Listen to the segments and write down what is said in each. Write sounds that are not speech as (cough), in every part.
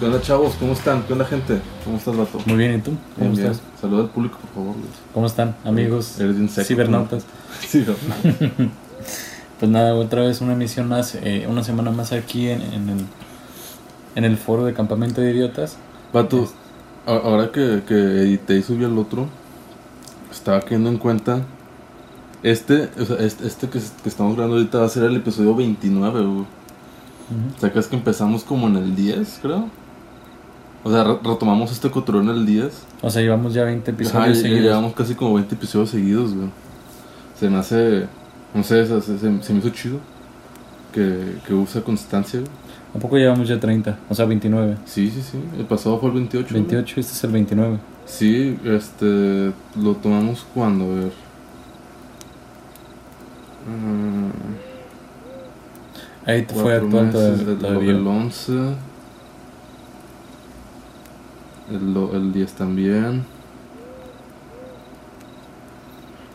¿Qué onda, chavos? ¿Cómo están? ¿Qué onda, gente? ¿Cómo estás, vato? Muy bien, ¿y tú? ¿Cómo Bien, bien. estás? Saluda al público, por favor. Luis. ¿Cómo están, amigos? Eres bien seco, cibernautas? (laughs) Sí, ¿no? (laughs) Pues nada, otra vez una emisión más, eh, una semana más aquí en, en el, en el foro de Campamento de Idiotas. Vato, ahora que, que edité y subí el otro, estaba cayendo en cuenta. Este, o sea, este, este que, que estamos grabando ahorita va a ser el episodio 29, güey. O sea, que es que empezamos como en el 10, creo. O sea, re- retomamos este cotorreo en el 10. O sea, llevamos ya 20 Ajá, episodios y seguidos. llevamos casi como 20 episodios seguidos, güey. Se me hace, no sé, se, se- se- me hizo chido que, que usa constancia, güey. ¿A poco llevamos ya 30? O sea, 29. Sí, sí, sí. El pasado fue el 28. güey. 28, este es el 29. Sí, este, lo tomamos cuando, a ver. Mm, Ahí te fue actual meses, todavía. el, el 11. El, el 10 también.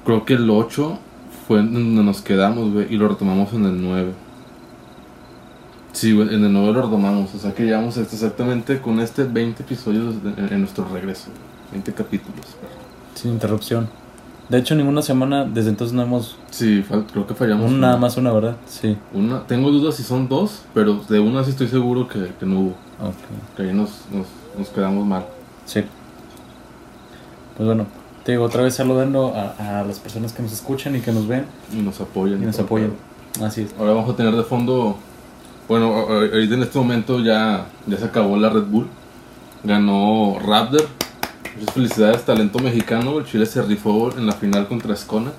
Creo que el 8 fue donde nos quedamos, güey, y lo retomamos en el 9. Sí, güey, en el 9 lo retomamos, o sea que llevamos exactamente con este 20 episodios de- en, en nuestro regreso, güey, 20 capítulos. Sin interrupción. De hecho, ninguna semana, desde entonces no hemos... Sí, creo que fallamos. un- una. nada más una, ¿verdad? Sí. Una, tengo dudas si son dos, pero de una sí estoy seguro que, que no hubo, Ok. que ahí nos, nos, nos quedamos mal. Sí. Pues bueno, te digo, otra vez saludando a, a las personas que nos escuchan y que nos ven Y nos apoyan. y nos apoyan. Así es. Ahora vamos a tener de fondo. Bueno, ahorita en este momento ya, ya se acabó la Red Bull. Ganó Raptor. Muchas felicidades, talento mexicano. El Chile se rifó en la final contra Escona.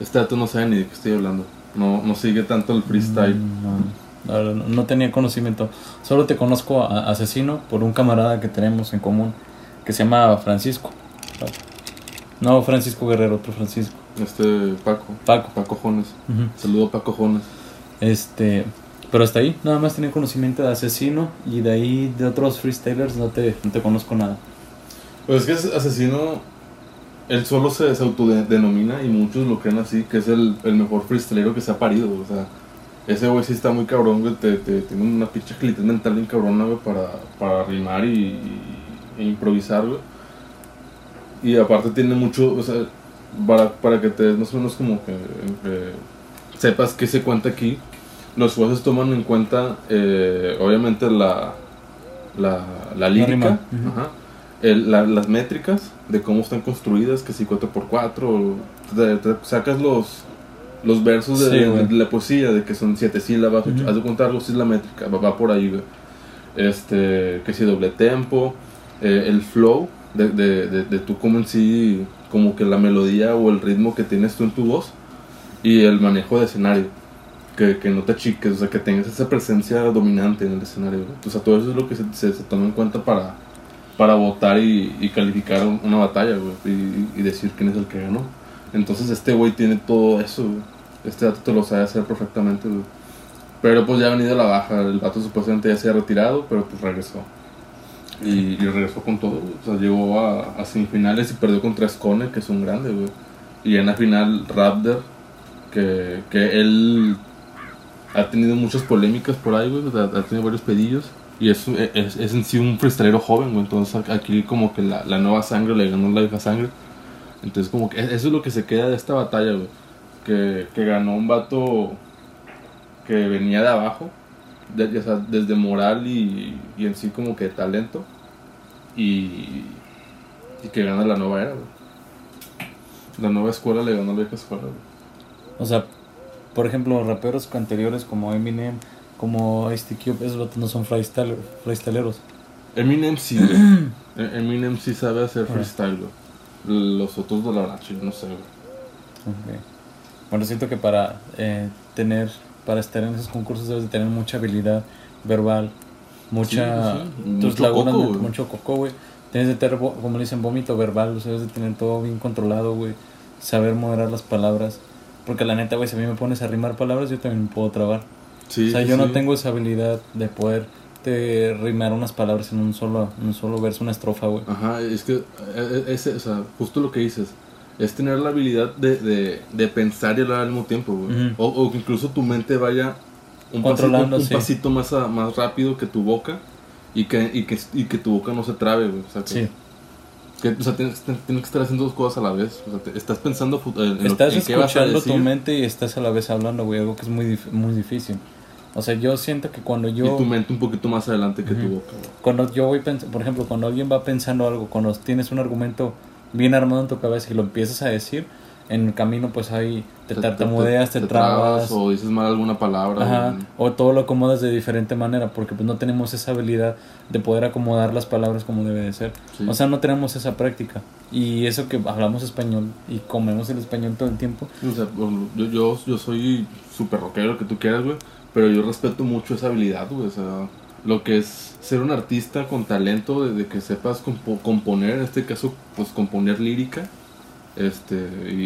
Este dato no sabe ni de qué estoy hablando. No, no sigue tanto el freestyle. Mm, No, no, tenía conocimiento. Solo te conozco a, Asesino por un camarada que tenemos en común que se llama Francisco. No, Francisco Guerrero, otro Francisco. Este Paco. Paco. Paco Jones. Saludo a Paco Jones. Este, pero hasta ahí, nada más tenía conocimiento de Asesino y de ahí de otros freestylers no te, no te conozco nada. Pues es que es asesino, él solo se, se autodenomina y muchos lo creen así, que es el, el mejor freestylero que se ha parido. O sea, ese güey sí está muy cabrón, güey, te, te- tiene una pinche agilidad mental bien cabrona, güey, para, para rimar y, e improvisar, güey. Y aparte tiene mucho, o sea, para, para que te des más o menos como que eh, sepas qué se cuenta aquí, los jueces toman en cuenta, eh, obviamente, la, la, la lírica, rima, ujú. ajá, el- la- las métricas de cómo están construidas, que si 4x4, o te, te sacas los, los versos de, Sí, de- de la poesía, de que son siete sílabas, ocho- Ujú. haz de contar algo, es la métrica, va, va por ahí, güey. Este, que si doble tempo, eh, el flow de, de, tú como en sí, como que la melodía o el ritmo que tienes tú en tu voz y el manejo de escenario. Que, que no te achiques, o sea, que tengas esa presencia dominante en el escenario. güey. O sea, todo eso es lo que se, se, se toma en cuenta para, para votar y, y calificar un- una batalla, güey, y, y decir quién es el que ganó. Entonces este güey tiene todo eso, güey. Este dato te lo sabe hacer perfectamente, güey. Pero pues ya ha venido a la baja, el vato supuestamente ya se ha retirado, pero pues regresó. Y, y regresó con todo, güey. O sea, llegó a, a semifinales y perdió contra Scone, que es un grande, güey. Y en la final Raptor, que, que él ha tenido muchas polémicas por ahí, güey. ha tenido varios pedillos. Y es, es, es en sí un freestylero joven, güey. Entonces aquí como que la, la nueva sangre le ganó la vieja sangre. Entonces como que eso es lo que se queda de esta batalla, güey. Que, que ganó un vato que venía de abajo. de- ya sea, desde moral y, y en sí como que talento. Y, y que gana la nueva era, güey. La nueva escuela le ganó la vieja escuela, güey. O sea, por ejemplo, raperos anteriores como Eminem, como Ice Cube, esos vatos no son freestyler- freestyleros. Eminem sí, güey. (clears throat) E- Eminem sí sabe hacer Ah. freestyle, güey. Los otros de la verdad, yo no sé, güey. Bueno, siento que para eh, tener, para estar en esos concursos debes de tener mucha habilidad verbal, mucha, Sí, sí. tus Mucho lagunas, coco, mucho coco, güey. Tienes de tener, como le dicen, vómito verbal, o sea, debes de tener todo bien controlado, güey. Saber moderar las palabras. Porque la neta, güey, si a mí me pones a rimar palabras, yo también puedo trabar. Sí, o sea, yo no tengo esa habilidad de poder te rimar unas palabras en un solo, en un solo verso, una estrofa, güey. Ajá, es que, eh, eh, ese, o sea, justo lo que dices, es tener la habilidad de, de, de pensar y hablar al mismo tiempo, güey. O, o que incluso tu mente vaya un, pasito, Controlando, un sí. pasito más, a- más rápido que tu boca y que, y que, y que tu boca no se trabe, güey. O sea, que, Sí. que, o sea tienes, tienes que estar haciendo dos cosas a la vez. O sea, te- estás pensando en, lo- Estás en qué vas a escuchando tu mente y estás a la vez hablando, güey, algo que es muy, muy difícil. O sea, yo siento que cuando yo... y tu mente un poquito más adelante que tu boca, güey. Cuando yo voy pensando, por ejemplo, cuando alguien va pensando algo, cuando tienes un argumento bien armado en tu cabeza y lo empiezas a decir, en el camino pues ahí te tartamudeas, te, trabas, o dices mal alguna palabra. ajá, o todo lo acomodas de diferente manera, porque pues no tenemos esa habilidad de poder acomodar las palabras como debe de ser. Sí. O sea, no tenemos esa práctica. Y eso que hablamos español y comemos el español todo el tiempo, O sea, yo, yo, yo soy súper rockero, lo que tú quieras, güey. Pero yo respeto mucho esa habilidad, güey. O sea, lo que es ser un artista con talento, de, de que sepas compo- componer, en este caso, pues componer lírica. Este,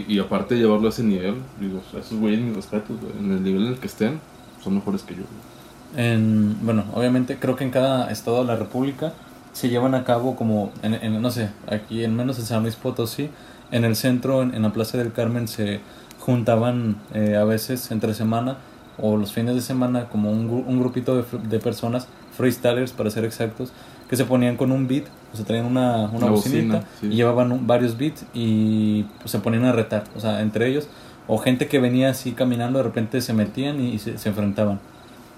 y, y aparte llevarlo a ese nivel. Digo, esos güeyes, mis respetos. En el nivel en el que estén, son mejores que yo. En, bueno, obviamente creo que en cada estado de la República se llevan a cabo como, en, en- no sé, aquí en menos en San Luis Potosí, en el centro, en, en la Plaza del Carmen, se juntaban eh, a veces entre semana o los fines de semana como un, un grupito de, de personas, freestylers para ser exactos, que se ponían con un beat, o sea, traían una, una Una bocinita bocina, sí. y llevaban un- varios beats y pues, se ponían a retar, o sea, entre ellos, o gente que venía así caminando, de repente se metían y, y se, se enfrentaban.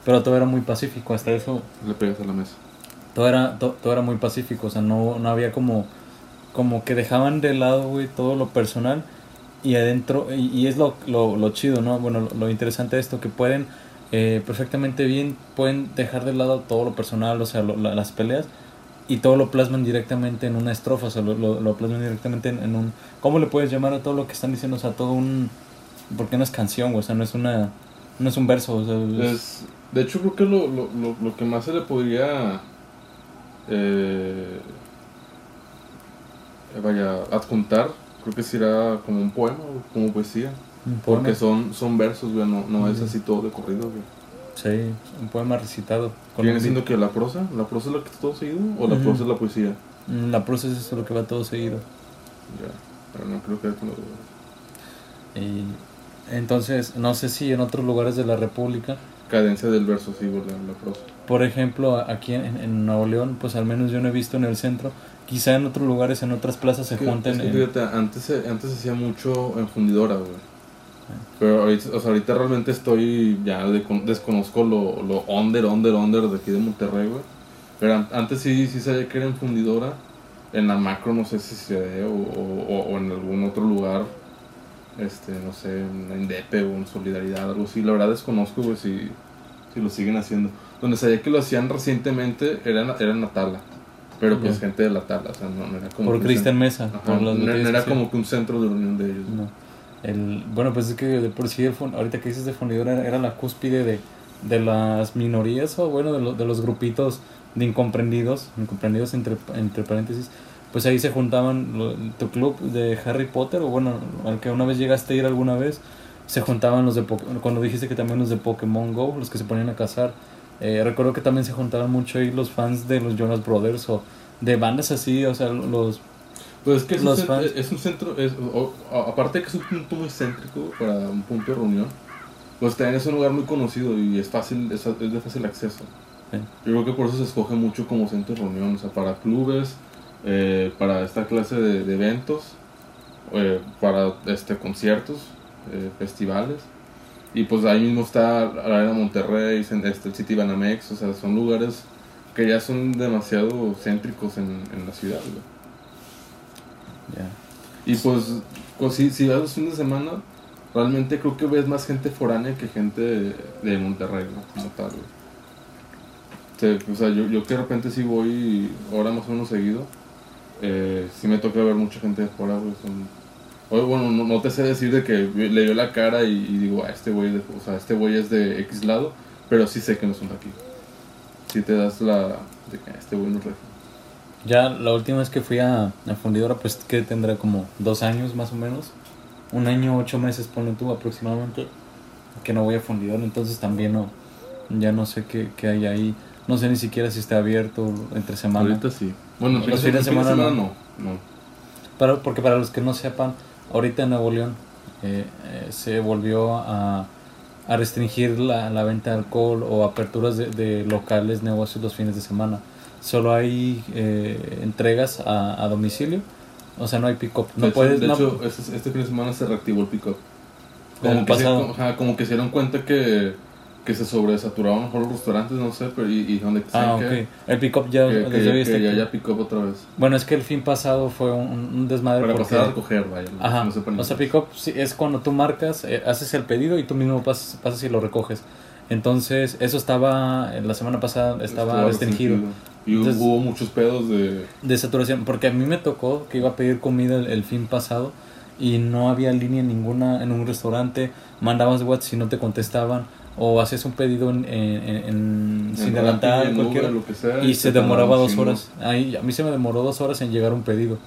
Pero todo era muy pacífico, hasta eso, Le pegas a la mesa. todo era, to- todo era muy pacífico, o sea, no, no había como, como que dejaban de lado, güey, todo lo personal y adentro, y, y es lo, lo, lo chido, ¿no? Bueno, lo, lo interesante de esto, que pueden eh, perfectamente bien, pueden dejar de lado todo lo personal, o sea, lo- la- las peleas, y todo lo plasman directamente en una estrofa, o sea, lo, plasman directamente en, un... ¿Cómo le puedes llamar a todo lo que están diciendo? O sea, todo un... Porque no es canción, o sea, no es una... No es un verso, o sea, de hecho, creo que lo, lo, lo, que más se le podría. Eh, vaya, adjuntar, creo que será como un poema como poesía. Un. Porque son, son versos, güey, no, no es así todo de corrido, güey. Sí, un poema recitado. con ¿Viene siendo que la prosa? ¿La prosa es la que está todo seguido? ¿O la Ujú. prosa es la poesía? Mm, La prosa es eso lo que va todo seguido. Ya, pero no creo que no, Y entonces, no sé si en otros lugares de la República, Cadencia del verso, sí, güey, la, prosa. por ejemplo, aquí en, en Nuevo León, pues al menos yo no he visto en el centro, quizá en otros lugares, en otras plazas se Es que- junten. es que en- fíjate, antes, antes se hacía mucho en fundidora, güey. Pero ahorita, o sea, ahorita realmente estoy, ya de- desconozco lo, lo under, under, under de aquí de Monterrey, güey. Pero an- antes sí, sí sabía que era en fundidora. En la macro no sé si se ve o, o, o en algún otro lugar. Este, no sé, en Indepe o en Solidaridad, algo así. La verdad desconozco, güey, si, si lo siguen haciendo. Donde sabía que lo hacían recientemente era era en la Tala. Pero pues Ya. gente de la Tala, o sea, no, no era como... por Cristian Mesa. Ajá, por no, no era como que un centro de reunión de ellos. No. El, bueno, pues es que de por sí, el fun- ahorita que dices de fundidora, era, era la cúspide de, de las minorías o bueno, de, lo- de los grupitos de incomprendidos, incomprendidos entre, entre paréntesis, pues ahí se juntaban lo- tu club de Harry Potter, o bueno, al que una vez llegaste a ir alguna vez, se juntaban los de cuando dijiste que también los de Pokémon Go, los que se ponían a cazar, eh, recuerdo que también se juntaban mucho ahí los fans de los Jonas Brothers o de bandas así, o sea, los... Pues es que es, un, Los cent- fans. es un centro, es, o- aparte de que es un punto muy céntrico para un punto de reunión, pues también es un lugar muy conocido y es fácil, es, es de fácil acceso. Sí. Yo creo que por eso se escoge mucho como centro de reunión, o sea, para clubes, eh, para esta clase de, de eventos, eh, para este conciertos, eh, festivales. Y pues ahí mismo está la Arena Monterrey, este, el City Banamex, o sea, son lugares que ya son demasiado céntricos en, en la ciudad, güey. Ya. Y pues, pues si, si vas los fines de semana, realmente creo que ves más gente foránea que gente de, Monterrey, ¿no? Como tal, o sea, yo, yo que de repente sí voy ahora más o menos seguido, eh, me toca ver mucha gente de fuera, güey. Son, oye, bueno, no, te sé decir de que le veo la cara y, digo, ah, este güey, o sea, este güey es de X lado, pero sí sé que no son de aquí. Sí te das la de que este güey no es. Ya la última vez que fui a, a fundidora, pues que tendrá como dos años más o menos. Un año, ocho meses, ponle tú aproximadamente. Que no voy a fundidora, entonces también no. Ya no sé qué, qué hay ahí. No sé ni siquiera si está abierto entre semana. Ahorita sí. Bueno, Los fin fines de semana no. no. no. Para, porque para los que no sepan, ahorita en Nuevo León eh, eh, se volvió a, a restringir la, la venta de alcohol o aperturas de, de locales, negocios los fines de semana. Solo hay eh, entregas a, a domicilio. O sea, no hay pick-up. No de puedes. de no- hecho, este, este fin de semana se reactivó el pick-up. Como Como, que se, como, ajá, como que se dieron cuenta que, que se sobresaturaron mejor los restaurantes, no sé, pero y, y donde ah, ok. que, El pick-up ya que, desde hoy está ya haya pick-up otra vez. Bueno, es que el fin pasado fue un, un desmadre Para porque... pasar a recoger, vaya. Ajá, no o sea, pick-up es cuando tú marcas, eh, haces el pedido y tú mismo pasas, pasas y lo recoges. Entonces, eso estaba, la semana pasada estaba Estuvo restringido. Y hubo- Entonces- hubo muchos pedos de... de saturación, porque a mí me tocó que iba a pedir comida el, el fin pasado y no había línea ninguna en un restaurante, mandabas WhatsApp y no te contestaban, o hacías un pedido en, en, en- sin adelantar, sea, y se demoraba dos horas. Ahí, a mí se me demoró dos horas en llegar un pedido.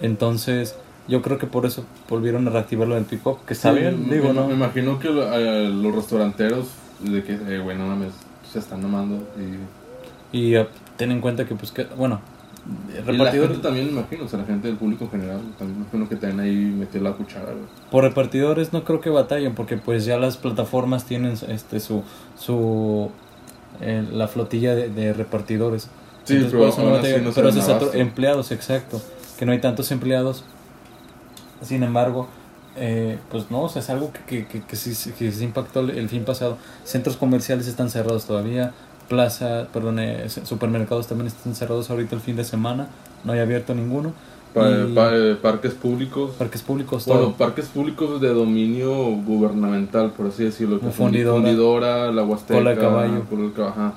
Entonces, yo creo que por eso volvieron a reactivar lo del pick-up, que está Sí, bien, digo, me, ¿no? Me imagino que eh, los restauranteros, de que, eh, güey, no mames, se están amando. Y, Y eh, ten en cuenta que, pues, que, bueno, y la repartidor, gente también, me imagino, o sea, la gente del público en general, también me imagino que también ahí metió la cuchara, güey. por repartidores no creo que batallen, porque pues ya las plataformas tienen este su, su eh, la flotilla de, de repartidores. Sí, Entonces, pero no aún batalla, así no pero se abasto. empleados, exacto, que no hay tantos empleados. Sin embargo, eh, pues no, o sea, es algo que, que, que, que sí, que sí impactó el, el fin pasado. Centros comerciales están cerrados todavía, plaza, perdón, eh, supermercados también están cerrados ahorita el fin de semana, no hay abierto ninguno. Pa- Y pa- parques públicos. parques públicos, Bueno, todo. parques públicos de dominio gubernamental, por así decirlo. Como Fundidora, Fundidora, la Huasteca, Cola de Caballo. Cola de Caballo,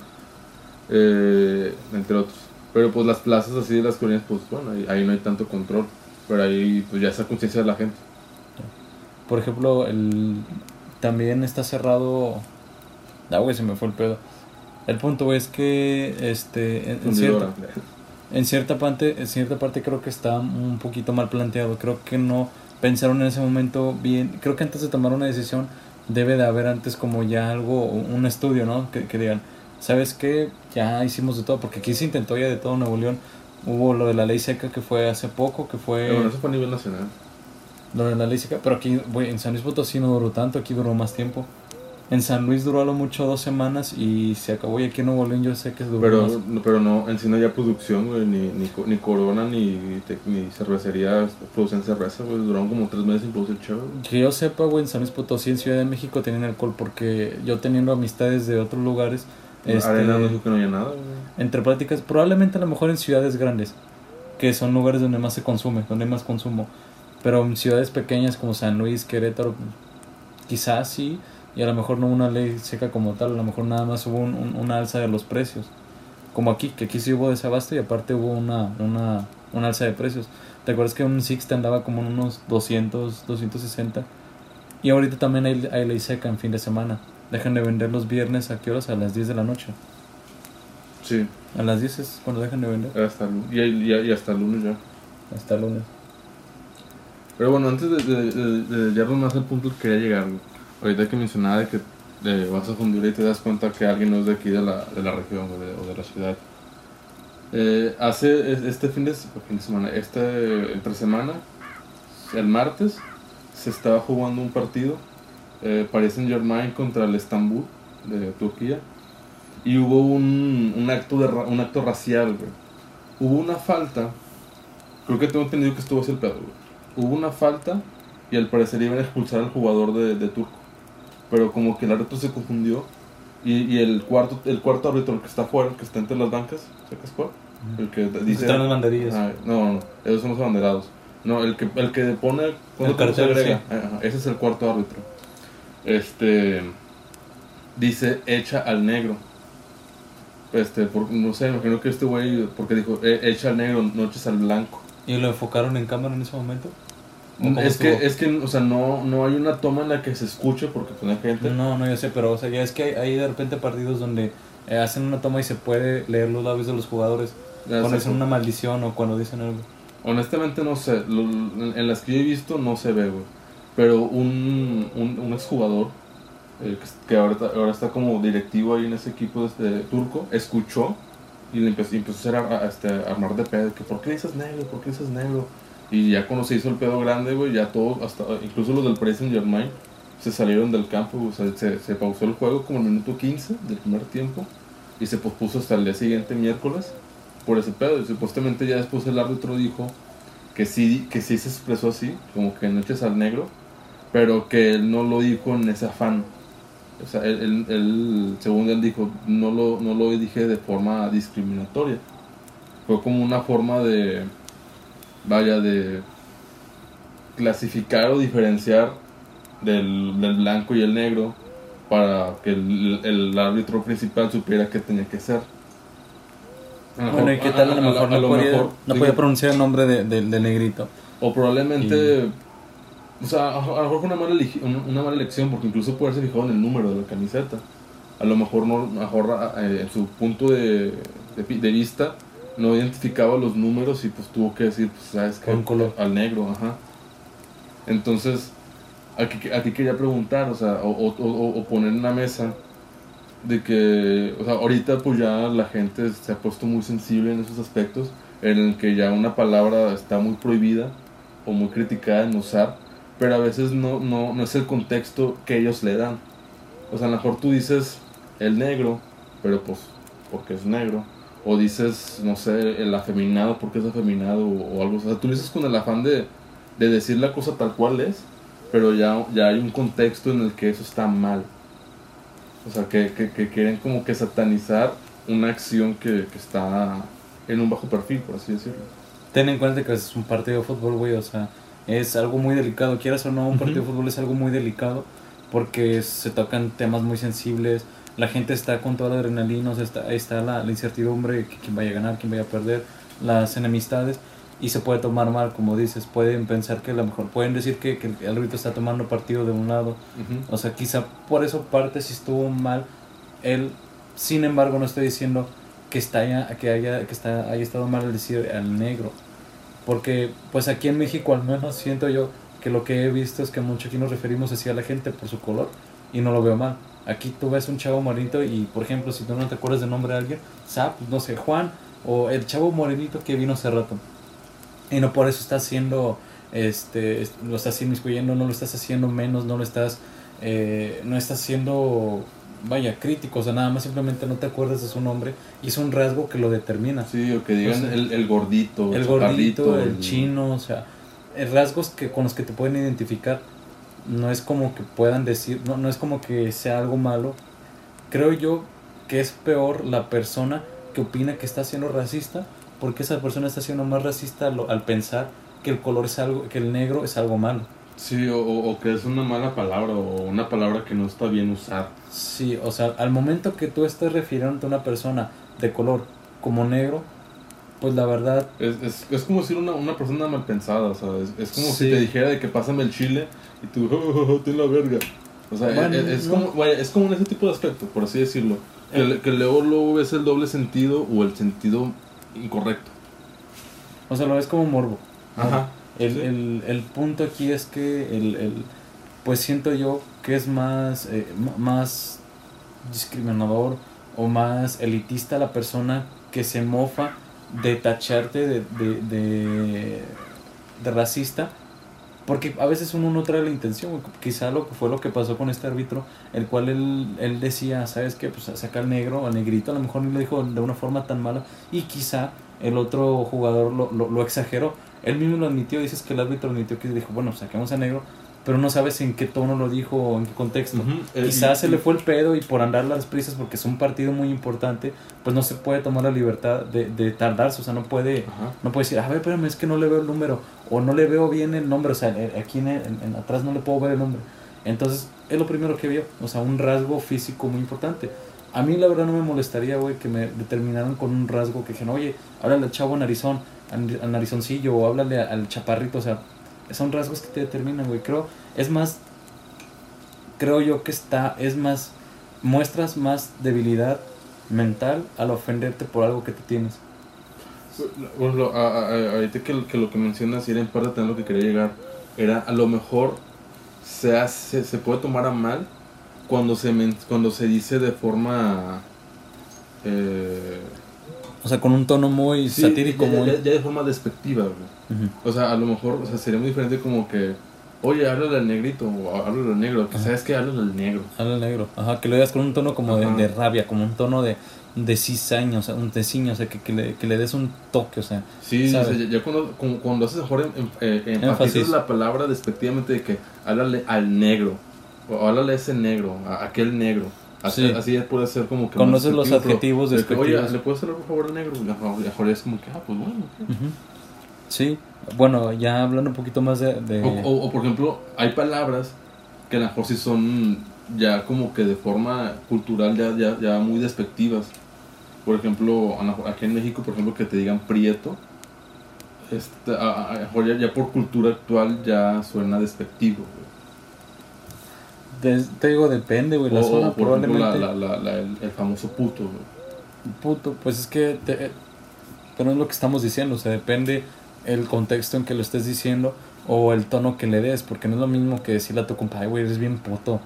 eh, entre otros. Pero pues las plazas así de las colonias, pues bueno, ahí, ahí no hay tanto control. Pero ahí pues ya esa conciencia de la gente. Por ejemplo, el también está cerrado. Ah, güey, se me fue el pedo. El punto es que este en, en cierta, en cierta parte, en cierta parte creo que está un poquito mal planteado. Creo que no pensaron en ese momento bien. Creo que antes de tomar una decisión debe de haber antes como ya algo, un estudio, ¿no? Que, que digan, ¿sabes qué? Ya hicimos de todo, porque aquí se intentó ya de todo Nuevo León. Hubo lo de la ley seca que fue hace poco, que fue... Pero bueno, eso fue a nivel nacional. Lo de la ley seca, pero aquí, güey, en San Luis Potosí no duró tanto, aquí duró más tiempo. En San Luis duró a lo mucho dos semanas y se acabó. Y aquí en Nuevo León yo sé que duró Pero, más. pero no, en sí no había producción, güey, ni, ni, ni Corona, ni, ni cervecería producen cerveza, güey. Duraron como tres meses sin producir chévere. Que yo sepa, güey, en San Luis Potosí, en Ciudad de México tenían alcohol porque yo teniendo amistades de otros lugares, este, Arena no dijo que no había nada, güey. entre pláticas, probablemente a lo mejor en ciudades grandes, que son lugares donde más se consume, donde hay más consumo. Pero en ciudades pequeñas como San Luis, Querétaro, quizás sí, y a lo mejor no una ley seca como tal, a lo mejor nada más hubo un- un- una alza de los precios. Como aquí, que aquí sí hubo desabasto y aparte hubo una, una, una alza de precios. ¿Te acuerdas que un Six te andaba como en unos 200, 260? Y ahorita también hay, hay ley seca en fin de semana. Dejan de vender los viernes a qué horas? A las 10 de la noche. Sí, A las 10 es cuando dejan de vender. hasta y, y, y hasta el lunes ya. Hasta el lunes. Pero bueno, antes de, de, de, de desviarnos más al punto que quería llegar. Ahorita que mencionaba que eh, vas a Honduras y te das cuenta que alguien no es de aquí de la, de la región o de la ciudad. Eh, hace es- este fin de, semana, este entre semana, el martes, se estaba jugando un partido, eh, Paris Saint Germain contra el Estambul de Turquía, y hubo un, un acto de un acto racial, güey. Hubo una falta, creo que tengo entendido que estuvo así el pedo. Hubo una falta y al parecer iban a expulsar al jugador de Turco, pero como que el árbitro se confundió y, y el cuarto el cuarto árbitro, el que está afuera, el que está entre las bancas, ¿sabes cuál? El que dice... Están las banderillas. Ah, no, no, no, esos son los abanderados. No, el que, el que pone cuando El cartel, se agrega. sí. Ajá, ese es el cuarto árbitro. Este dice echa al negro. Este, por- no sé, imagino que este güey, porque dijo "E- echa al negro, no eches al blanco. ¿Y lo enfocaron en cámara en ese momento? ¿O cómo Es que, es que, o sea, no, no hay una toma en la que se escuche porque pues, no hay gente. No, no, yo sé, pero o sea, ya es que hay, hay de repente partidos donde eh, hacen una toma y se puede leer los labios de los jugadores Ya cuando dicen una maldición o cuando dicen algo. Honestamente no sé, lo- en las que yo he visto no se ve, güey. Pero un, un, un exjugador eh, que, que ahora, está- ahora está como directivo ahí en ese equipo este, turco, escuchó y le empezó, empezó a, hacer a, a- este, a armar de pedo, que ¿por qué dices negro? ¿Por qué dices negro? Y ya cuando se hizo el pedo grande, güey, ya todos, hasta incluso los del Paris Saint Germain, se salieron del campo, o sea, se, se pausó el juego como el minuto 15 del primer tiempo y se pospuso hasta el día siguiente, miércoles, por ese pedo. Y supuestamente ya después el árbitro dijo que sí, que sí se expresó así, como que no eches al negro, pero que él no lo dijo en ese afán. O sea, él, él- él, según él dijo, no lo, no lo dije de forma discriminatoria. Fue como una forma de, vaya, de clasificar o diferenciar del, del blanco y el negro para que el, el árbitro principal supiera qué tenía que ser. Bueno, ¿y qué tal? A lo mejor no, lo podía, mejor, no podía pronunciar el nombre de, de- del negrito. O probablemente. O sea, a, lo mejor fue una mala, una, mala elección porque incluso puede haberse fijado en el número de la camiseta. A lo mejor no, mejor eh, en su punto de, de, pi- de vista no identificaba los números y pues tuvo que decir, pues, ¿sabes color. Al negro, ajá. Entonces, aquí, aquí quería preguntar, o sea, o, o, o- o poner en una mesa de que, o sea, ahorita pues ya la gente se ha puesto muy sensible en esos aspectos, en el que ya una palabra está muy prohibida o muy criticada en usar, pero a veces no, no, no es el contexto que ellos le dan. O sea, a lo mejor tú dices el negro, pero pues porque es negro. O dices, no sé, el afeminado porque es afeminado o, o algo. O sea, tú lo dices con el afán de, de decir la cosa tal cual es, pero ya, ya hay un contexto en el que eso está mal. O sea, que, que, que quieren como que satanizar una acción que, que está en un bajo perfil, por así decirlo. Ten en cuenta que es un partido de fútbol, güey, o sea, es algo muy delicado. Quieras o no, un partido de Ujú. fútbol es algo muy delicado porque se tocan temas muy sensibles. La gente está con toda la adrenalina, o sea, está, está la, la incertidumbre quién vaya a ganar, quién vaya a perder, las enemistades. Y se puede tomar mal, como dices. Pueden pensar que a lo mejor pueden decir que, que el árbitro está tomando partido de un lado. O sea, quizá por eso parte si estuvo mal. Él, sin embargo, no estoy diciendo que está haya, que haya, que está, haya estado mal el decir al negro. Porque, pues aquí en México al menos siento yo que lo que he visto es que mucho aquí nos referimos así a la gente por su color y no lo veo mal. Aquí tú ves un chavo morenito y, por ejemplo, si tú no te acuerdas del nombre de alguien, Zap, no sé, Juan o el chavo morenito que vino hace rato. Y no por eso estás haciendo, este, es- lo estás inmiscuyendo, no lo estás haciendo menos, no lo estás, eh, no estás siendo, vaya, crítico, o sea, nada más simplemente no te acuerdas de su nombre y es un rasgo que lo determina. Sí, o que digan el, el gordito, el chaparrito, gordito, el chino, o sea, eh, rasgos que con los que te pueden identificar. No es como que puedan decir, no, no es como que sea algo malo. Creo yo que es peor la persona que opina que está siendo racista, porque esa persona está siendo más racista al, al pensar que el color es algo, que el negro es algo malo. Sí, o, o- que es una mala palabra o una palabra que no está bien usar. Sí, o sea, al momento que tú estés refiriéndote a una persona de color como negro, pues la verdad Es, es, es como decir una, una persona mal pensada, o sea, es, es como Sí. si te dijera de que pásame el chile y tú, oh, ten la verga. O sea, Bueno, es, no. como, vaya, es como en ese tipo de aspecto, por así decirlo. Que, Eh. que luego, luego ves el doble sentido o el sentido incorrecto. O sea, lo ves como morbo. Ajá. El, Sí. el, el punto aquí es que el, el- pues siento yo que es más, eh, más discriminador o más elitista la persona que se mofa de tacharte de, de, de, racista. Porque a veces uno no trae la intención, quizá lo que fue lo que pasó con este árbitro, el cual él, él decía, ¿sabes qué? Pues saca al negro, al negrito, a lo mejor no lo dijo de una forma tan mala, y quizá el otro jugador lo, lo, lo exageró. Él mismo lo admitió, dices que el árbitro admitió que dijo, bueno, saquemos a negro, pero no sabes en qué tono lo dijo o en qué contexto. Ujú, eh, Quizás y- se le fue el pedo y por andar las prisas, porque es un partido muy importante, pues no se puede tomar la libertad de, de tardarse, o sea, no puede, Ajá. no puede decir, a ver, espérame, es que no le veo el número, o no le veo bien el nombre, o sea, eh, aquí en, en- en atrás no le puedo ver el nombre. Entonces, es lo primero que vio, o sea, un rasgo físico muy importante. A mí la verdad no me molestaría, güey, que me determinaran con un rasgo que dijeron, oye, háblale al chavo narizón, al narizoncillo, o háblale al chaparrito, o sea, son rasgos que te determinan, güey. Creo, es más, creo yo que está, es más, muestras más debilidad mental al ofenderte por algo que tú tienes. Lo- a- a- ahorita que, que lo que mencionas y era en parte lo que quería llegar, era a lo mejor se, hace, se puede tomar a mal cuando se, cuando se dice de forma... eh, O sea, con un tono muy sí, satírico, ya, muy... ya- ya de forma despectiva, güey. O sea, a lo mejor o sea, sería muy diferente como que, oye, háblale al negrito o háblale al negro, que sabes que háblale al negro. Habla negro. Ajá, que lo digas con un tono como de, rabia, como un tono de, de cizaña, o sea, un teciño, o sea, que, que, le, que le des un toque, o sea. Sí, o sea, ya cuando, como- cuando haces mejor en, en- eh, Énfasis. enfatizas la palabra despectivamente de que háblale al negro, o háblale a ese negro, a aquel negro. Así, Sí. así puede ser como que. Conoces los adjetivos de que, Oye, despectivos. ¿le puedes hacer por favor al negro? Y a lo mejor es como que, ah, pues bueno. ok. Ujú. Sí, bueno, ya hablando un poquito más de... de- O, o- o, por ejemplo, hay palabras que a lo mejor sí son ya como que de forma cultural ya, ya, ya muy despectivas. Por ejemplo, aquí en México, por ejemplo, que te digan prieto, este, a, a- ya, ya por cultura actual ya suena despectivo. güey. De- te digo, depende, güey, la o, zona o, por ejemplo, probablemente... la, la, la- la- el, el famoso puto. güey. Puto, pues es que... te- eh, pero es lo que estamos diciendo, o sea, depende el contexto en que lo estés diciendo o el tono que le des, porque no es lo mismo que decirle a tu compadre, güey, eres bien puto,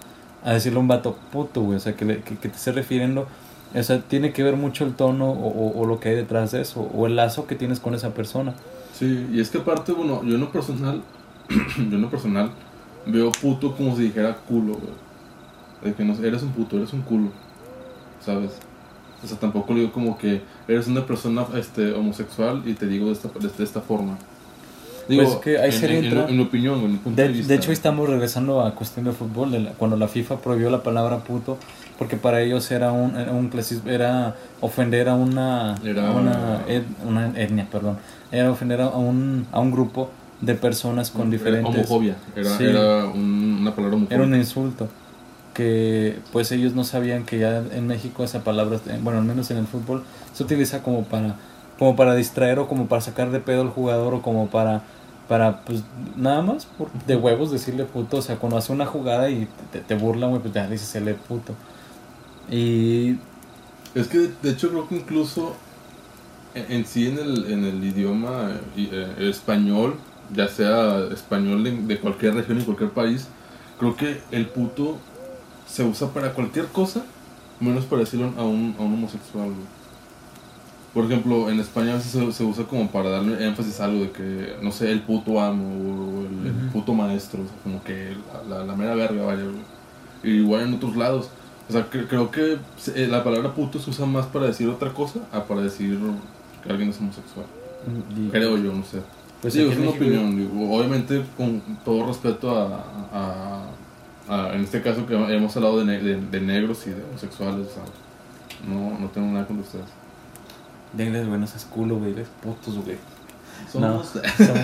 a decirle a un vato puto, güey, o sea, que, le- que, que te esté refiriendo, o sea, tiene que ver mucho el tono o, o- o lo que hay detrás de eso, o el lazo que tienes con esa persona. Sí, y es que aparte, bueno, yo en lo personal, (clears throat) yo en lo personal veo puto como si dijera culo, güey. De que no eres un puto, eres un culo, ¿sabes? O sea, tampoco le digo como que eres una persona este, homosexual y te digo de esta, de, esta forma. Digo, Pues que ahí en, sería en- en- entrar- en mi opinión, en mi punto de, De, vista. de hecho, estamos regresando a cuestión de fútbol, de la- cuando la FIFA prohibió la palabra puto, porque para ellos era un, era un clasismo, era ofender a una, Era- una, et- una etnia, perdón, era ofender a un, a un grupo de personas con Era diferentes... Homofobia, era, Sí. era un- una palabra homofóbica. Era un insulto. Que pues ellos no sabían que ya en México esa palabra, eh, bueno, al menos en el fútbol, se utiliza como para, como para distraer o como para sacar de pedo al jugador o como para, para pues nada más por, de huevos decirle puto. O sea, cuando hace una jugada y te, te burlan, güey, pues ya dices, se le puto. Y Es que de hecho creo que incluso en, en sí en el, en el idioma eh, eh, español, ya sea español de, de cualquier región y cualquier país, creo que el puto se usa para cualquier cosa, menos para decirlo a un, a un homosexual. güey. Por ejemplo, en España a veces se, se usa como para darle énfasis a algo de que, no sé, el puto amo o el, el Ujú. puto maestro, o sea, como que la, la, la mera verga, vaya. güey. Y igual en otros lados. O sea, cre- creo que eh, la palabra puto se usa más para decir otra cosa a para decir que alguien es homosexual. y- Creo yo, no sé. Pues aquí es una opinión. digo, obviamente, con todo respeto a, a- a- En este caso, que hemos hablado de, ne- de- de negros y de homosexuales. o sea, no, no tengo nada contra ustedes. Denles, güey, no seas culo, güey, eres putos, güey. Somos. (laughs) Somos,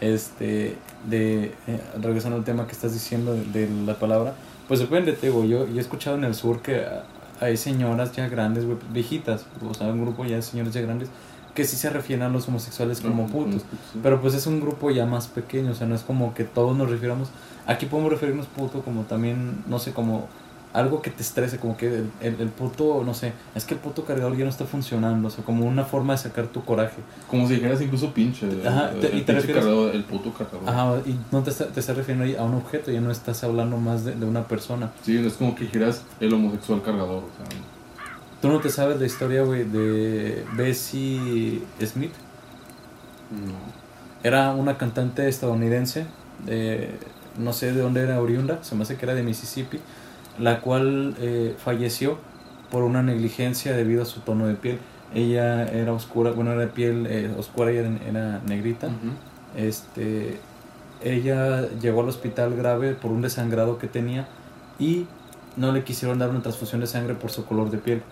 este, de, eh, regresando al tema que estás diciendo de, de la palabra, pues depende, te digo, yo, yo he escuchado en el sur que hay señoras ya grandes, güey, viejitas, o sea, un grupo ya de señores ya grandes, que sí se refieren a los homosexuales como putos. sí. Pero pues es un grupo ya más pequeño, o sea, no es como que todos nos refiramos. Aquí podemos referirnos puto como también, no sé, como algo que te estrese, como que el, el, el puto, no sé, es que el puto cargador ya no está funcionando, o sea, como una forma de sacar tu coraje. Como si dijeras incluso pinche. Ajá, el, te- y te pinche refieres- cargador, el puto cargador. Ajá, y no te, está- te estás refiriendo a un objeto, ya no estás hablando más de, de una persona. Sí, es como que dijeras el homosexual cargador. O sea, Tú no te sabes la historia, güey, de Bessie Smith. no. Era una cantante estadounidense, de, no sé de dónde era oriunda, se me hace que era de Mississippi, la cual eh, falleció por una negligencia debido a su tono de piel. Ella era oscura, bueno, era de piel eh, oscura y era, negrita. Este, ella llegó al hospital grave por un desangrado que tenía y no le quisieron dar una transfusión de sangre por su color de piel.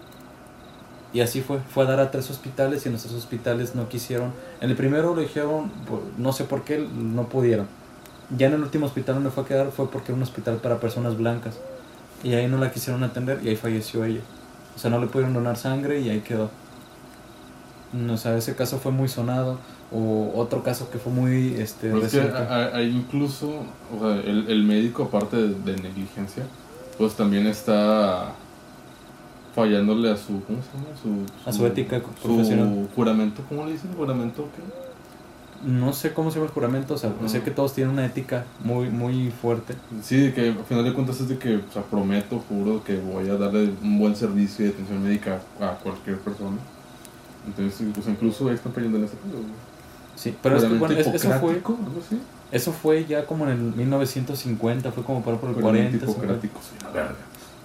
Y así fue, fue a dar a tres hospitales y en esos hospitales no quisieron. En el primero le dijeron, no sé por qué, no pudieron. Ya en el último hospital donde fue a quedar fue porque era un hospital para personas blancas. Y ahí no la quisieron atender y ahí falleció ella. O sea, no le pudieron donar sangre y ahí quedó. No, o sea, ese caso fue muy sonado. O otro caso que fue muy este, Pero es que hay, hay incluso, o sea, el, el médico aparte de, de negligencia, pues también está fallándole a su, ¿cómo se llama? Su, A su ética su profesional. juramento, ¿cómo le dicen? ¿Juramento qué? No sé cómo se llama el juramento, o sea, No. sé que todos tienen una ética muy, muy fuerte. Sí, de que al final de cuentas es de que, o sea, prometo, juro que voy a darle un buen servicio de atención médica a cualquier persona. Entonces, pues incluso ahí están cayendo en ese pedo. Sí, pero es que, bueno, es- eso fue, así. eso fue ya como en el 1950, fue como para por el Juramento 40, 50. hipocrático, sí, la verga.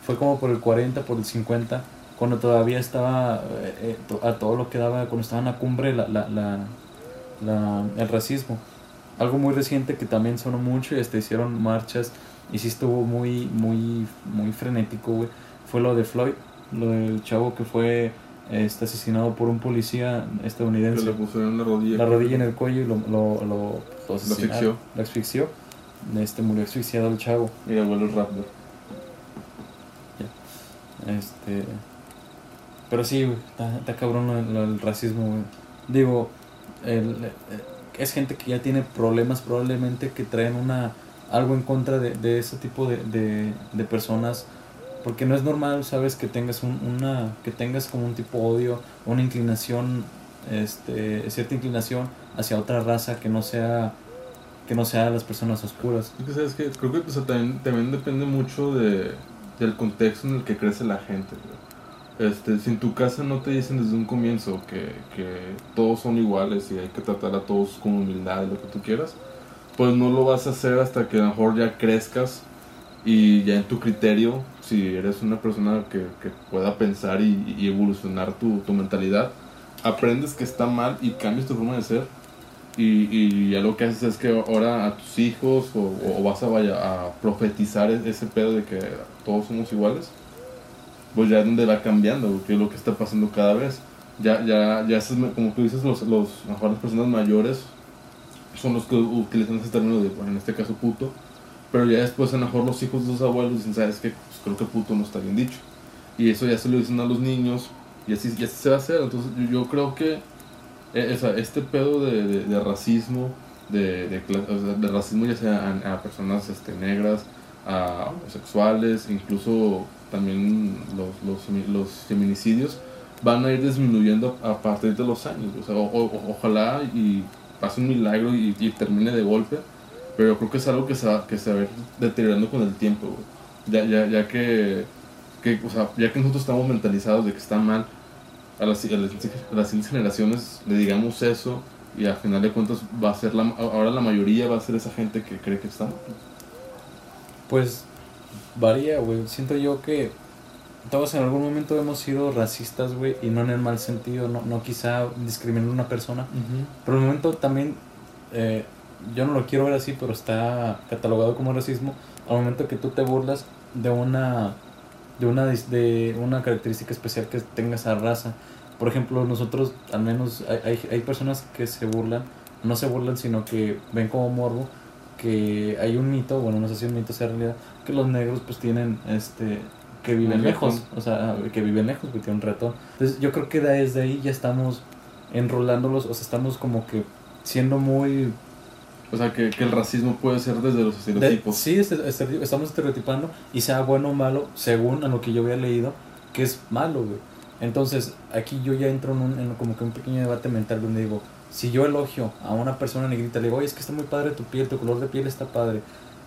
Fue como por el 40, por el 50, cuando todavía estaba eh, eh, a todo lo que daba, cuando estaba en la cumbre la, la, la, la- el racismo. Algo muy reciente que también sonó mucho y hasta hicieron marchas y sí estuvo muy, muy, muy frenético, güey. Fue lo de Floyd, lo del chavo que fue este, asesinado por un policía Que estadounidense le pusieron la rodilla. la rodilla en el cuello y lo, lo, lo, lo asesinaron. asfixió. Asfixió. Este, murió asfixiado el chavo. Abuelo el Raptor. Este. Pero sí, güey, está, cabrón el racismo, güey. Digo, eh, es gente que ya tiene problemas probablemente que traen una algo en contra de, de ese tipo de, de, de personas. Porque no es normal, sabes, que tengas un, una. que tengas como un tipo de odio, una inclinación, este, cierta inclinación hacia otra raza que no sea. que no sea las personas oscuras. Sabes que creo que también, también depende mucho de, del contexto en el que crece la gente. Este, si en tu casa no te dicen desde un comienzo que, que todos son iguales y hay que tratar a todos con humildad y lo que tú quieras, pues no lo vas a hacer hasta que a lo mejor ya crezcas y ya en tu criterio, si eres una persona que, que pueda pensar y, y evolucionar tu, tu mentalidad, aprendes que está mal y cambias tu forma de ser y, y ya lo que haces es que ahora a tus hijos o, o vas a, vaya, a profetizar e- ese pedo de que todos somos iguales, pues ya es donde va cambiando, que es lo que está pasando cada vez. Ya, ya, ya me- como tú dices, los, los, mejor las personas mayores son los que utilizan ese término de, bueno, en este caso puto, pero ya después a lo mejor los hijos de los abuelos dicen, sabes que creo que puto no está bien dicho. Y eso ya se lo dicen a los niños y así, y así se va a hacer. Entonces yo, yo creo que eh, o sea, este pedo de, de, de racismo, de, de, de racismo ya sea a, a personas este, negras, a homosexuales, incluso también los, los, los feminicidios, van a ir disminuyendo a partir de los años. O sea, o- o- ojalá y pase un milagro y, y termine de golpe, pero yo creo que es algo que se va, que se va a ir deteriorando con el tiempo. Ya, ya, ya que, que, o sea, ya que nosotros estamos mentalizados de que está mal, a las, a las, a las siguientes generaciones le digamos eso y al final de cuentas va a ser la, ahora la mayoría va a ser esa gente que cree que está. Pues varía, güey. Siento yo que todos en algún momento hemos sido racistas, güey, y no en el mal sentido, no, no quizá discriminar a una persona. Pero en el momento también, eh, yo no lo quiero ver así, pero está catalogado como racismo. Al momento que tú te burlas de una, de una, de una característica especial que tenga esa raza. Por ejemplo, nosotros, al menos, hay, hay, personas que se burlan, no se burlan, sino que ven como morbo que hay un mito, bueno, no sé si un mito sea realidad, que los negros pues tienen, este, que viven lejos, ratón. o sea, que viven lejos, que tienen un ratón. Entonces yo creo que desde ahí ya estamos enrolándolos, o sea, estamos como que siendo muy... O sea, que, que el racismo puede ser desde los de- estereotipos. sí, este- este- estamos estereotipando y sea bueno o malo, según a lo que yo había leído, que es malo, güey. Entonces, aquí yo ya entro en, un, en como que un pequeño debate mental donde digo, si yo elogio a una persona negrita, le digo, oye, es que está muy padre tu piel, tu color de piel está padre.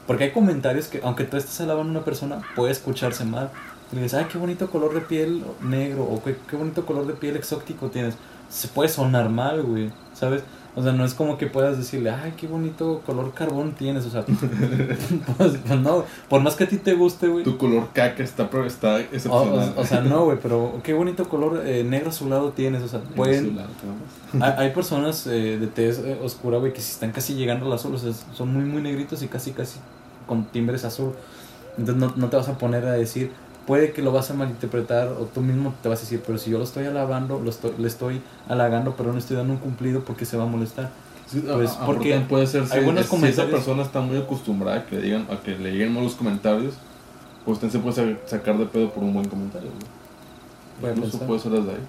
Porque hay comentarios que, aunque tú estés alabando a una persona, puede escucharse mal. Y le dices, ay, qué bonito color de piel negro, o qué, qué bonito color de piel exótico tienes. Se puede sonar mal, güey, ¿sabes? O sea, no es como que puedas decirle, ay, qué bonito color carbón tienes, o sea, (laughs) pues, pues no, por más que a ti te guste, güey. Tu color caca está, está excepcional. o- o sea, no, (laughs) güey, pero qué bonito color eh, negro azulado tienes, o sea, pueden, (laughs) hay personas eh, de tez eh, oscura, güey, que si están casi llegando al azul, o sea, son muy, muy negritos y casi, casi con timbres azul. Entonces no, no te vas a poner a decir, puede que lo vas a malinterpretar o tú mismo te vas a decir, pero si yo lo estoy alabando, lo estoy, le estoy halagando, pero no estoy dando un cumplido porque se va a molestar. Sí, a- Pues, a- a- porque puede ser si, algunos si esa persona está muy acostumbrada a que le digan a que le lleguen malos comentarios pues usted se puede sa- sacar de pedo por un buen comentario güey. Incluso pensar. puede ser desde ahí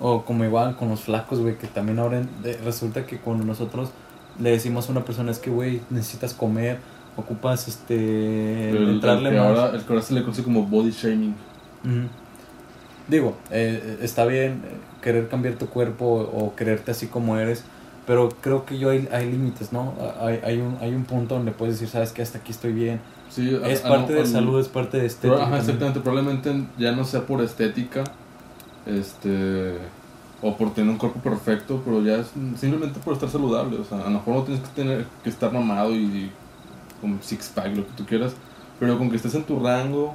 O como igual con los flacos, güey, que también ahora resulta que cuando nosotros le decimos a una persona es que, güey, necesitas comer, ocupas este el, el entrarle que más. ahora, el que ahora se le conoce como body shaming. Digo, eh, está bien eh, querer cambiar tu cuerpo o quererte así como eres, pero creo que yo hay, hay límites, ¿no? Hay, hay, un, hay un punto donde puedes decir, sabes que hasta aquí estoy bien. sí, Es a- parte a- de al- salud, es parte de pero, estética. ajá, también. exactamente probablemente ya no sea por estética este o por tener un cuerpo perfecto pero ya es simplemente por estar saludable o sea a lo mejor no tienes que tener que estar mamado y con six pack lo que tú quieras pero con que estés en tu rango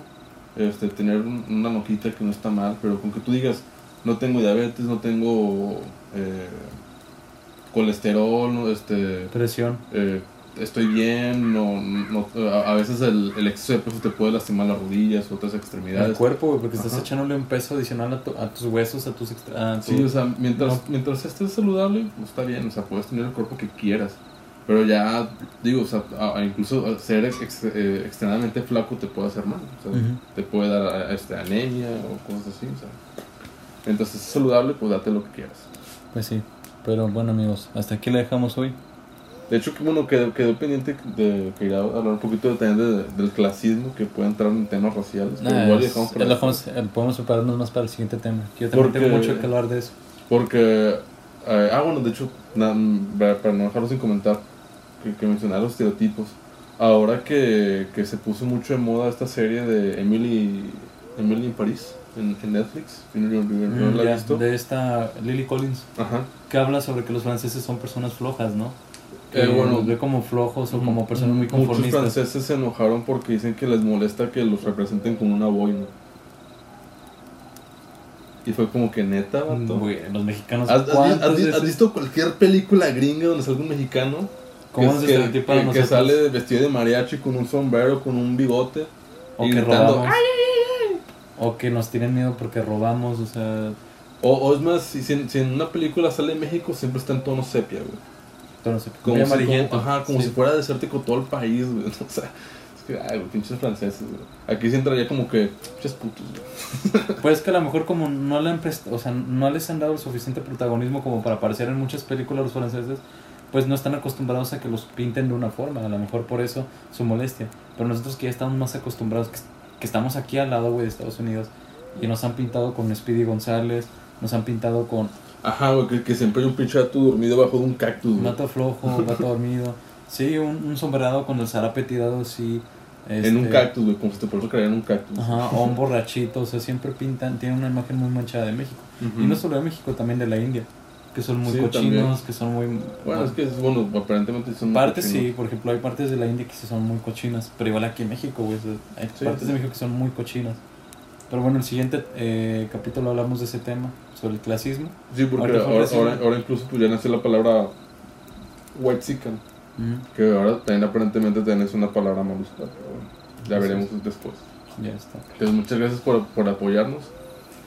este, tener un- una noquita que no está mal, pero con que tú digas, no tengo diabetes, no tengo eh, colesterol, no, este, Presión. eh, estoy bien, no, no- a, a veces el, el exceso de peso te puede lastimar las rodillas, otras El extremidades. cuerpo, güey, porque estás Ajá. echándole un peso adicional a, tu- a tus huesos, a tus a tu- Sí, o sea, mientras, No. mientras estés saludable, está bien, o sea, puedes tener el cuerpo que quieras. Pero ya, digo, o sea, incluso ser ex- eh, extremadamente flaco te puede hacer mal. O sea, Ujú. te puede dar a- este, anemia o cosas así. O sea, mientras estés saludable, pues date lo que quieras. Pues sí. Pero bueno, amigos, hasta aquí le dejamos hoy. De hecho, que bueno, quedó, quedó pendiente de que a hablar un poquito también de- del clasismo que puede entrar en temas raciales. Nah, igual es- dejamos para después. dejamos- eh, podemos prepararnos más para el siguiente tema. que Yo también Porque- tengo mucho que hablar de eso. Porque, eh, ah, bueno, de hecho, na- para para no dejarlo sin comentar, que, que mencionar los estereotipos. Ahora que, que se puso mucho de moda esta serie de Emily, Emily en París, en, en Netflix, ¿no, no- no Mm, la has visto? de esta Lily Collins, Ajá. que habla sobre que los franceses son personas flojas, ¿no? Que Eh, bueno, los ve como flojos o como personas muy Muchos conformistas. franceses se enojaron porque dicen que les molesta que los representen con una boina. Y fue como que neta, vato. Güey, los mexicanos, ¿Has, has- ¿cuántas has- has visto cualquier película gringa donde salga un mexicano? ¿Cómo que, nos que- estereotipan que- que sale vestido de mariachi con un sombrero, con un bigote. O que gritando, robamos. O que nos tienen miedo porque robamos, o sea, O, o es más, si, si en, en una película sale México, siempre está en tono sepia, güey. todo no sé, Como, si, amarillento. como- ajá, como Sí. si fuera desértico todo el país, güey. (laughs) O sea, es que, ay, güey, pinches franceses, güey. Aquí sí entraría como que, pinches putos, güey. (laughs) Pues que a lo mejor como no le han prest- o sea, no les han dado el suficiente protagonismo como para aparecer en muchas películas los franceses, pues no están acostumbrados a que los pinten de una forma, a lo mejor por eso su molestia. Pero nosotros que ya estamos más acostumbrados, que, que estamos aquí al lado, güey, de Estados Unidos, y nos han pintado con Speedy González, nos han pintado con Ajá, güey, que, que siempre hay un pinche gato dormido bajo de un cactus, güey. gato flojo, gato dormido, sí, un, un sombrerado con el zarape tirado así. En un este, cactus, güey, como si te puedes creer en un cactus. Ajá, o un borrachito, o sea, siempre pintan, tienen una imagen muy manchada de México. Y no solo de México, también de la India, que son muy Sí, cochinos, también. que son muy... Bueno, es que, es, bueno, aparentemente son Partes sí, por ejemplo, hay partes de la India que sí son muy cochinas, pero igual aquí en México, güey, hay Sí, partes sí. de México que son muy cochinas. Pero bueno, el siguiente eh, capítulo hablamos de ese tema, sobre el clasismo. Sí, porque ahora, ahora, ahora incluso pues ya nació la palabra white chicken, Ujú, que ahora también aparentemente es una palabra malusca, pero bueno, ya veremos después. Ya está. Entonces muchas gracias por, por apoyarnos,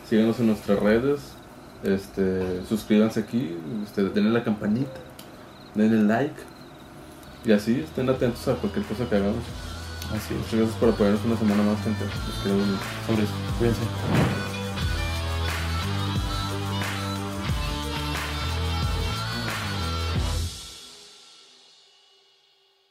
síganos en nuestras redes, este, suscríbanse aquí, este, denle la campanita, denle like, y así estén atentos a cualquier cosa que hagamos. Así es. Muchas gracias por apoyarnos una semana más, gente. Los quiero mucho. Cuídense.